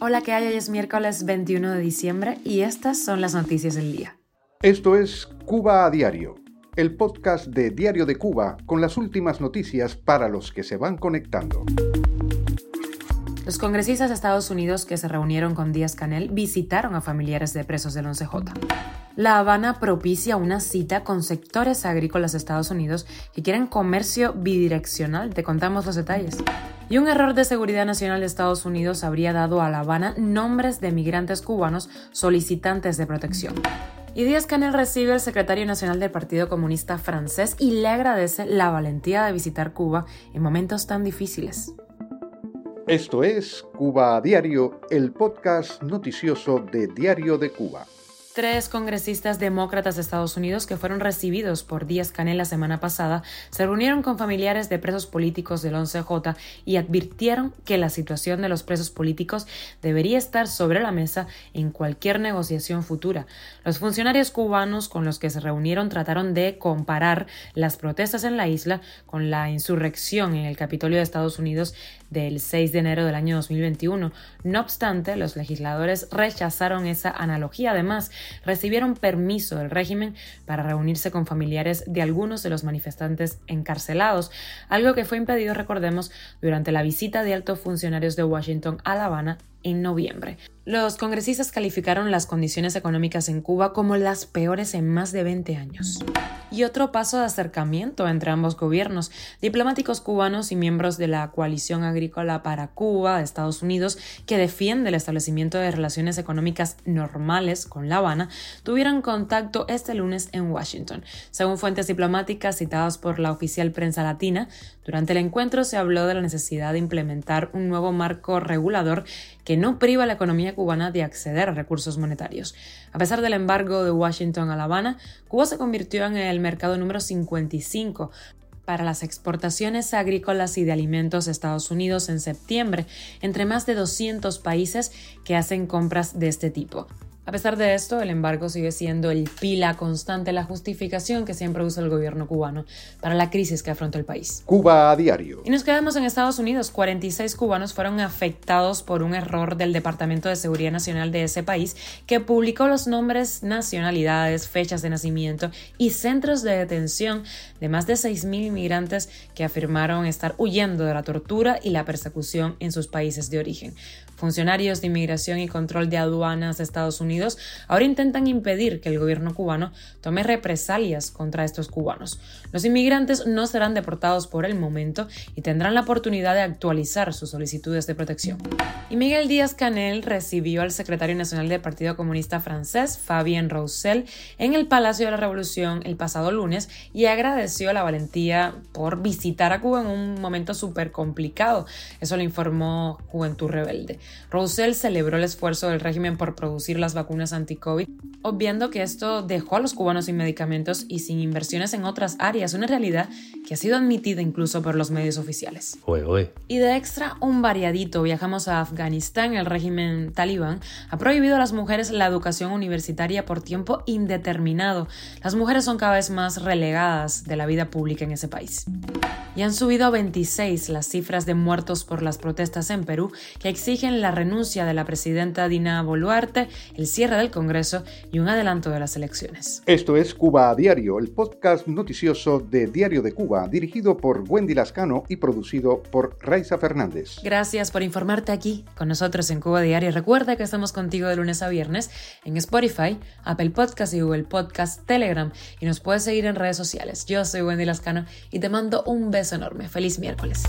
Hola, ¿qué hay? Hoy es miércoles 21 de diciembre y estas son las noticias del día. Esto es Cuba a Diario, el podcast de Diario de Cuba con las últimas noticias para los que se van conectando. Los congresistas de Estados Unidos que se reunieron con Díaz Canel visitaron a familiares de presos del 11J. La Habana propicia una cita con sectores agrícolas de Estados Unidos que quieren comercio bidireccional. Te contamos los detalles. Y un error de seguridad nacional de Estados Unidos habría dado a La Habana nombres de migrantes cubanos solicitantes de protección. Y Díaz Canel recibe al secretario nacional del Partido Comunista francés y le agradece la valentía de visitar Cuba en momentos tan difíciles. Esto es Cuba a Diario, el podcast noticioso de Diario de Cuba. Tres congresistas demócratas de Estados Unidos que fueron recibidos por Díaz Canel la semana pasada se reunieron con familiares de presos políticos del 11J y advirtieron que la situación de los presos políticos debería estar sobre la mesa en cualquier negociación futura. Los funcionarios cubanos con los que se reunieron trataron de comparar las protestas en la isla con la insurrección en el Capitolio de Estados Unidos del 6 de enero del año 2021. No obstante, los legisladores rechazaron esa analogía. Además, recibieron permiso del régimen para reunirse con familiares de algunos de los manifestantes encarcelados, algo que fue impedido, recordemos, durante la visita de altos funcionarios de Washington a La Habana en noviembre. Los congresistas calificaron las condiciones económicas en Cuba como las peores en más de 20 años. Y otro paso de acercamiento entre ambos gobiernos. Diplomáticos cubanos y miembros de la Coalición Agrícola para Cuba de Estados Unidos, que defiende el establecimiento de relaciones económicas normales con La Habana, tuvieron contacto este lunes en Washington. Según fuentes diplomáticas citadas por la oficial prensa latina, durante el encuentro se habló de la necesidad de implementar un nuevo marco regulador que no priva a la economía cubana de acceder a recursos monetarios. A pesar del embargo de Washington a La Habana, Cuba se convirtió en el mercado número 55 para las exportaciones agrícolas y de alimentos a Estados Unidos en septiembre, entre más de 200 países que hacen compras de este tipo. A pesar de esto, el embargo sigue siendo el pila constante, la justificación que siempre usa el gobierno cubano para la crisis que afronta el país. Cuba a diario. Y nos quedamos en Estados Unidos. 46 cubanos fueron afectados por un error del Departamento de Seguridad Nacional de ese país que publicó los nombres, nacionalidades, fechas de nacimiento y centros de detención de más de 6.000 inmigrantes que afirmaron estar huyendo de la tortura y la persecución en sus países de origen. Funcionarios de inmigración y control de aduanas de Estados Unidos ahora intentan impedir que el gobierno cubano tome represalias contra estos cubanos. Los inmigrantes no serán deportados por el momento y tendrán la oportunidad de actualizar sus solicitudes de protección. Y Miguel Díaz Canel recibió al secretario nacional del Partido Comunista francés, Fabien Roussel, en el Palacio de la Revolución el pasado lunes y agradeció la valentía por visitar a Cuba en un momento súper complicado. Eso lo informó Juventud Rebelde. Roussel celebró el esfuerzo del régimen por producir las vacunas vacunas anti-COVID, obviando que esto dejó a los cubanos sin medicamentos y sin inversiones en otras áreas, una realidad que ha sido admitida incluso por los medios oficiales. Y de extra, un variadito, viajamos a Afganistán, el régimen talibán ha prohibido a las mujeres la educación universitaria por tiempo indeterminado. Las mujeres son cada vez más relegadas de la vida pública en ese país. Y han subido a 26 las cifras de muertos por las protestas en Perú que exigen la renuncia de la presidenta Dina Boluarte, el cierre del Congreso y un adelanto de las elecciones. Esto es Cuba a Diario, el podcast noticioso de Diario de Cuba, dirigido por Wendy Lascano y producido por Raiza Fernández. Gracias por informarte aquí con nosotros en Cuba Diario. Recuerda que estamos contigo de lunes a viernes en Spotify, Apple Podcast y Google Podcast, Telegram y nos puedes seguir en redes sociales. Yo soy Wendy Lascano y te mando un beso enorme. Feliz miércoles.